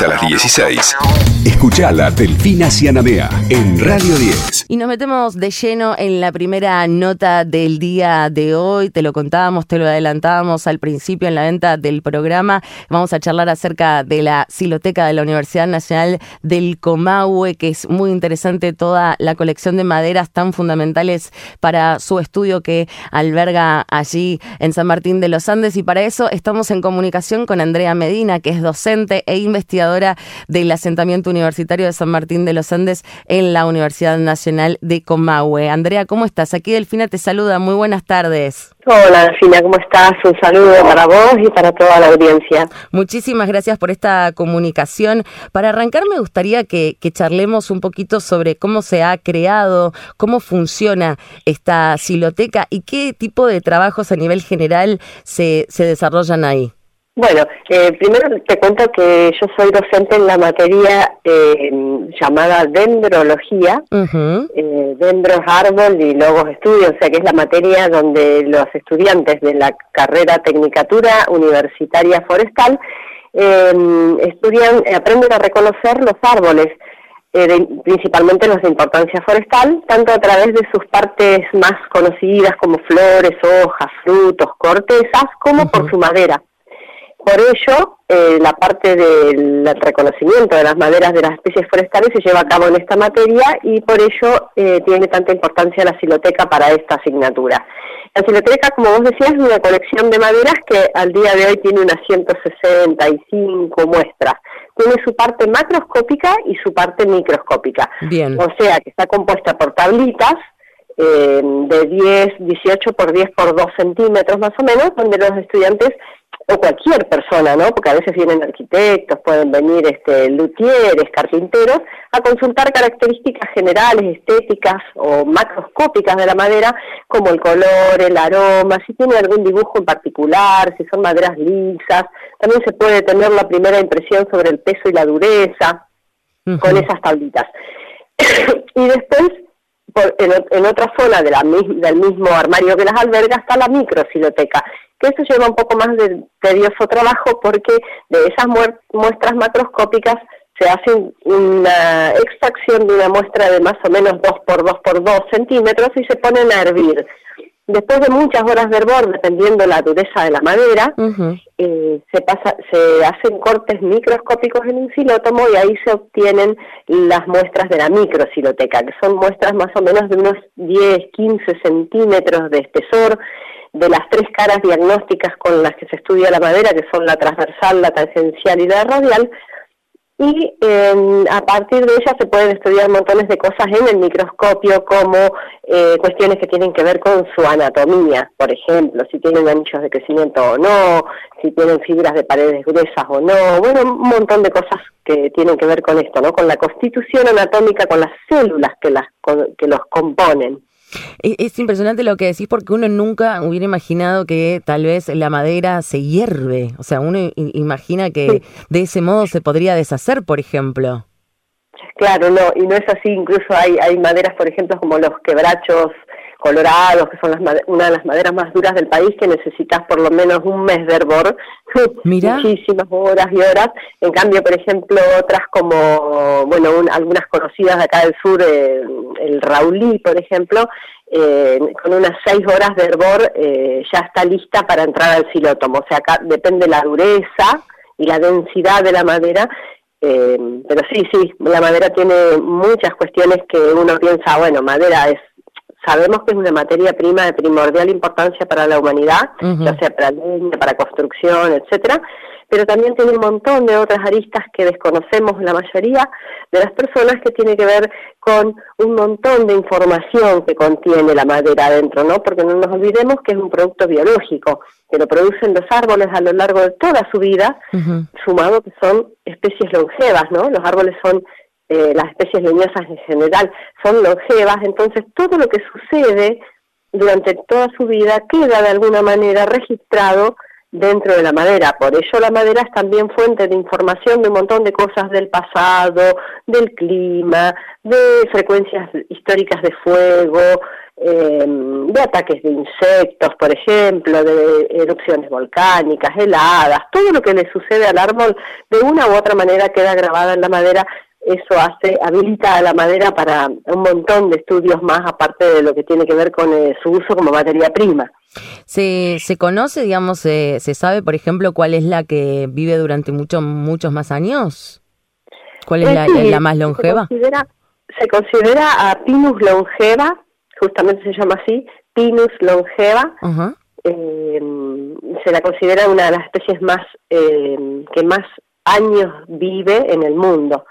hasta las 16. Escuchala Delfina Cianamea en Radio 10. Y nos metemos de lleno en la primera nota del día de hoy. Te lo contábamos, te lo adelantábamos al principio en la venta del programa. Vamos a charlar acerca de la siloteca de la Universidad Nacional del Comahue, que es muy interesante toda la colección de maderas tan fundamentales para su estudio que alberga allí en San Martín de los Andes. Y para eso estamos en comunicación con Andrea Medina, que es docente e investigadora del asentamiento universitario de San Martín de los Andes en la Universidad Nacional de Comahue. Andrea, ¿cómo estás? Aquí Delfina te saluda. Muy buenas tardes. Hola, Delfina, ¿cómo estás? Un saludo para vos y para toda la audiencia. Muchísimas gracias por esta comunicación. Para arrancar, me gustaría que, charlemos un poquito sobre cómo se ha creado, cómo funciona esta siloteca y qué tipo de trabajos a nivel general se, se desarrollan ahí. Bueno, eh, primero te cuento que yo soy docente en la materia eh, llamada dendrología, eh, dendros árbol y logos estudio, o sea que es la materia donde los estudiantes de la carrera Tecnicatura Universitaria Forestal estudian, aprenden a reconocer los árboles, principalmente los de importancia forestal, tanto a través de sus partes más conocidas como flores, hojas, frutos, cortezas, como por su madera. Por ello, eh, la parte del reconocimiento de las maderas de las especies forestales se lleva a cabo en esta materia y por ello eh, tiene tanta importancia la siloteca para esta asignatura. La siloteca, como vos decías, es una colección de maderas que al día de hoy tiene unas 165 muestras. Tiene su parte macroscópica y su parte microscópica. Bien. O sea, que está compuesta por tablitas eh, de 10, 18 por 10 por 2 centímetros más o menos, donde los estudiantes o cualquier persona, ¿no? Porque a veces vienen arquitectos, pueden venir este, luthieres, carpinteros, a consultar características generales, estéticas o macroscópicas de la madera, como el color, el aroma, si tiene algún dibujo en particular, si son maderas lisas. También se puede tener la primera impresión sobre el peso y la dureza con esas tablitas. y después en, otra zona de la, del mismo armario que las alberga está la microsiloteca, que eso lleva un poco más de tedioso trabajo porque de esas muestras macroscópicas se hace una extracción de una muestra de más o menos 2 por 2 por 2 centímetros y se ponen a hervir. Después de muchas horas de hervor, dependiendo la dureza de la madera, eh, se, pasa, se hacen cortes microscópicos en un silótomo y ahí se obtienen las muestras de la microsiloteca, que son muestras más o menos de unos 10, 15 centímetros de espesor, de las tres caras diagnósticas con las que se estudia la madera, que son la transversal, la tangencial y la radial, y em, a partir de ella se pueden estudiar montones de cosas en el microscopio, como eh, cuestiones que tienen que ver con su anatomía, por ejemplo, si tienen anillos de crecimiento o no, si tienen fibras de paredes gruesas o no, bueno, un montón de cosas que tienen que ver con esto, ¿no? Con la constitución anatómica, con las células que, las, que los componen. Es, impresionante lo que decís porque uno nunca hubiera imaginado que tal vez la madera se hierve. O sea, uno imagina que de ese modo se podría deshacer, por ejemplo. Claro, no, y no es así. Incluso hay, hay maderas, por ejemplo, como los quebrachos colorados, que son las, una de las maderas más duras del país, que necesitas por lo menos un mes de hervor, muchísimas horas y horas. En cambio, por ejemplo, otras como, bueno, algunas conocidas de acá del sur, eh, el Raulí, por ejemplo, eh, con unas seis horas de hervor eh, ya está lista para entrar al silótomo. O sea, acá depende la dureza y la densidad de la madera, pero sí, sí, la madera tiene muchas cuestiones que uno piensa, bueno, madera es sabemos que es una materia prima de primordial importancia para la humanidad, ya sea para leña, para construcción, etcétera, pero también tiene un montón de otras aristas que desconocemos la mayoría de las personas que tiene que ver con un montón de información que contiene la madera adentro, ¿no? Porque no nos olvidemos que es un producto biológico, que lo producen los árboles a lo largo de toda su vida, sumado que son especies longevas, ¿no? Los árboles son eh, las especies leñosas en general son longevas, entonces todo lo que sucede durante toda su vida queda de alguna manera registrado dentro de la madera. Por ello la madera es también fuente de información de un montón de cosas del pasado, del clima, de frecuencias históricas de fuego, em, de ataques de insectos, por ejemplo, de erupciones volcánicas, heladas, todo lo que le sucede al árbol de una u otra manera queda grabado en la madera eso hace, habilita a la madera para un montón de estudios más, aparte de lo que tiene que ver con eh, su uso como materia prima. ¿Se, se conoce, digamos, se sabe, por ejemplo, cuál es la que vive durante muchos, muchos más años? ¿Cuál es pues la, más longeva? Se considera, a Pinus longeva, justamente se llama así, Pinus longeva. Eh, se la considera una de las especies más eh, que más años vive en el mundo.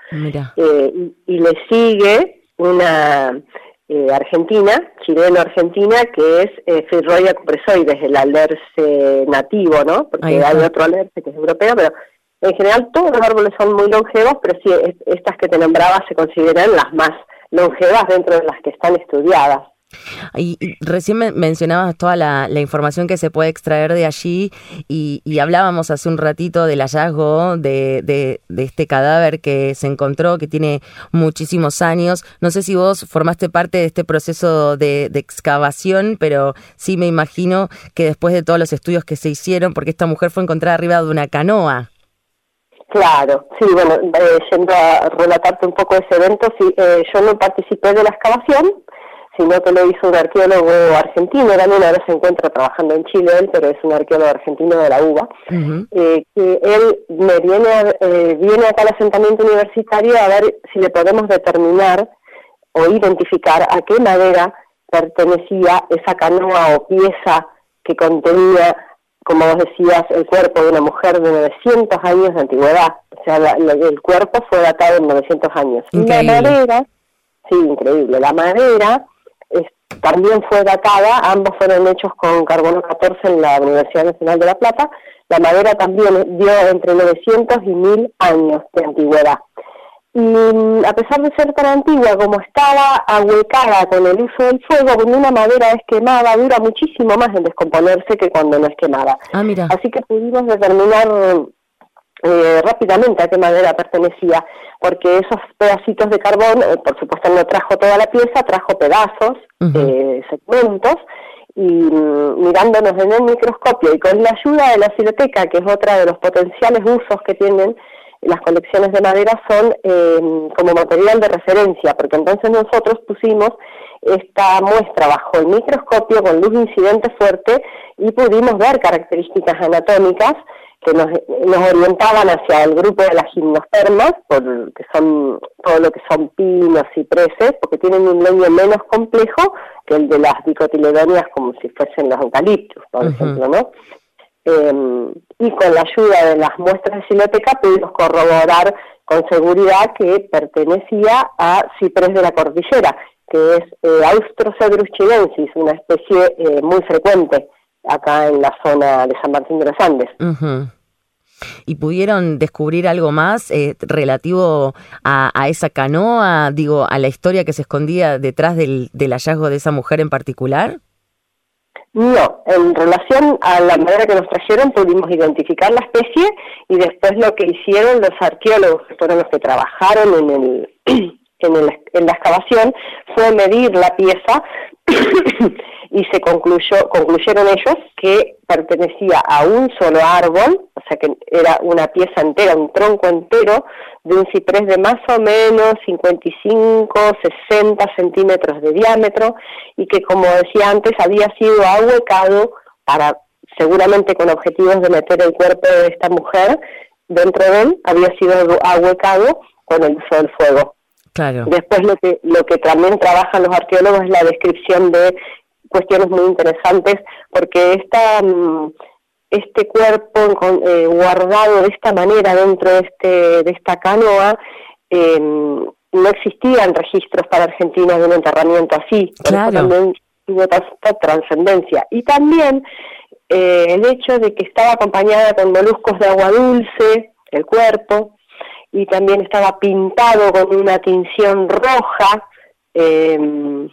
Eh, y, le sigue una eh, argentina, chileno-argentina, que es eh, Firroia cupresoides, el alerce nativo, ¿no? Porque hay otro alerce que es europeo, pero en general todos los árboles son muy longevos, pero sí, estas que te nombraba se consideran las más longevas dentro de las que están estudiadas. Y, recién mencionabas toda la, información que se puede extraer de allí y, hablábamos hace un ratito del hallazgo de, de, este cadáver que se encontró, que tiene muchísimos años. No sé si vos formaste parte de este proceso de, excavación, pero sí me imagino que después de todos los estudios que se hicieron, porque esta mujer fue encontrada arriba de una canoa. Claro, sí, bueno, eh, yendo a relatarte un poco ese evento, sí, eh, yo no participé de la excavación, sino que lo hizo un arqueólogo argentino, también ahora se encuentra trabajando en Chile él, pero es un arqueólogo argentino de la UBA, eh, que él me viene, eh, viene acá al asentamiento universitario a ver si le podemos determinar o identificar a qué madera pertenecía esa canoa o pieza que contenía, como vos decías, el cuerpo de una mujer de 900 años de antigüedad. O sea, el cuerpo fue datado en 900 años. Y la madera, sí, increíble, la madera también fue datada, ambos fueron hechos con carbono 14 en la Universidad Nacional de La Plata. La madera también dio entre 900 y 1000 años de antigüedad. Y mm, a pesar de ser tan antigua como estaba ahuecada con el uso del fuego, cuando una madera es quemada dura muchísimo más en descomponerse que cuando no es quemada. Ah, mira. Así que pudimos determinar eh, rápidamente a qué madera pertenecía, porque esos pedacitos de carbón, eh, por supuesto no trajo toda la pieza, trajo pedazos, eh, segmentos, y mm, mirándonos en el microscopio y con la ayuda de la siloteca, que es otra de los potenciales usos que tienen las colecciones de madera, son como material de referencia, porque entonces nosotros pusimos esta muestra bajo el microscopio con luz incidente fuerte y pudimos ver características anatómicas que nos, nos orientaban hacia el grupo de las gimnospermas, que son todo lo que son pinos, cipreses, porque tienen un leño menos complejo que el de las dicotiledonias como si fuesen los eucaliptus, por ejemplo, ¿no? Em, y con la ayuda de las muestras de siloteca pudimos corroborar con seguridad que pertenecía a ciprés de la cordillera, que es eh, Austrocedrus chilensis, una especie eh, muy frecuente acá en la zona de San Martín de los Andes. ¿Y pudieron descubrir algo más eh, relativo a, esa canoa, digo, a la historia que se escondía detrás del, hallazgo de esa mujer en particular? No, en relación a la manera que nos trajeron pudimos identificar la especie y después lo que hicieron los arqueólogos, que fueron los que trabajaron en, el, en, el, en la excavación, fue medir la pieza y se concluyó, concluyeron ellos que pertenecía a un solo árbol, o sea que era una pieza entera, un tronco entero de un ciprés de más o menos 55, 60 centímetros de diámetro y que como decía antes había sido ahuecado para seguramente con objetivos de meter el cuerpo de esta mujer dentro de él, había sido ahuecado con el uso del fuego. Claro. Después lo que, lo que también trabajan los arqueólogos es la descripción de cuestiones muy interesantes porque esta, mm, este cuerpo eh, guardado de esta manera dentro de, este, de esta canoa, em, no existían registros para Argentina de un enterramiento así, claro. también tuvo tanta trascendencia. Y también eh, el hecho de que estaba acompañada con moluscos de agua dulce, el cuerpo, y también estaba pintado con una tinción roja, eh,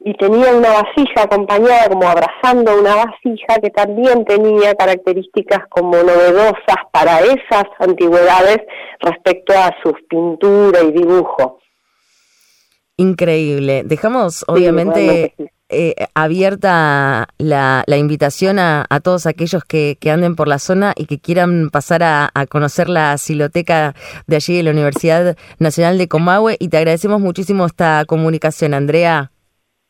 y tenía una vasija acompañada como abrazando una vasija que también tenía características como novedosas para esas antigüedades respecto a sus pintura y dibujo. Increíble. Dejamos, obviamente, eh, abierta la, invitación a, todos aquellos que, anden por la zona y que quieran pasar a, conocer la siloteca de allí de la Universidad Nacional de Comahue y te agradecemos muchísimo esta comunicación, Andrea.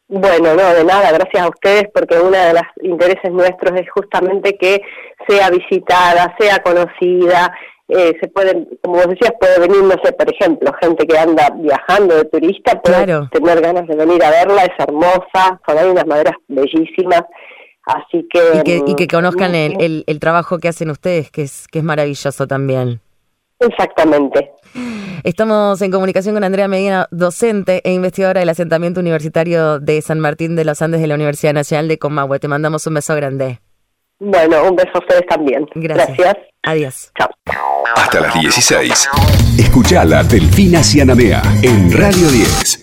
Bueno, no, de nada, gracias a ustedes porque uno de los intereses nuestros es justamente que sea visitada, sea conocida, eh, se pueden, como vos decías, puede venir, no sé, por ejemplo, gente que anda viajando de turista, puede tener ganas de venir a verla, es hermosa, son hay unas maderas bellísimas, así que... Y que, y que mm, conozcan el, el, trabajo que hacen ustedes, que es, que es maravilloso también. Exactamente. Estamos en comunicación con Andrea Medina, docente e investigadora del asentamiento universitario de San Martín de los Andes de la Universidad Nacional de Comahue. Te mandamos un beso grande. Bueno, un beso a ustedes también. Gracias. Adiós. Chao. Hasta las 16. Escuchala Delfina Cianamea en Radio 10.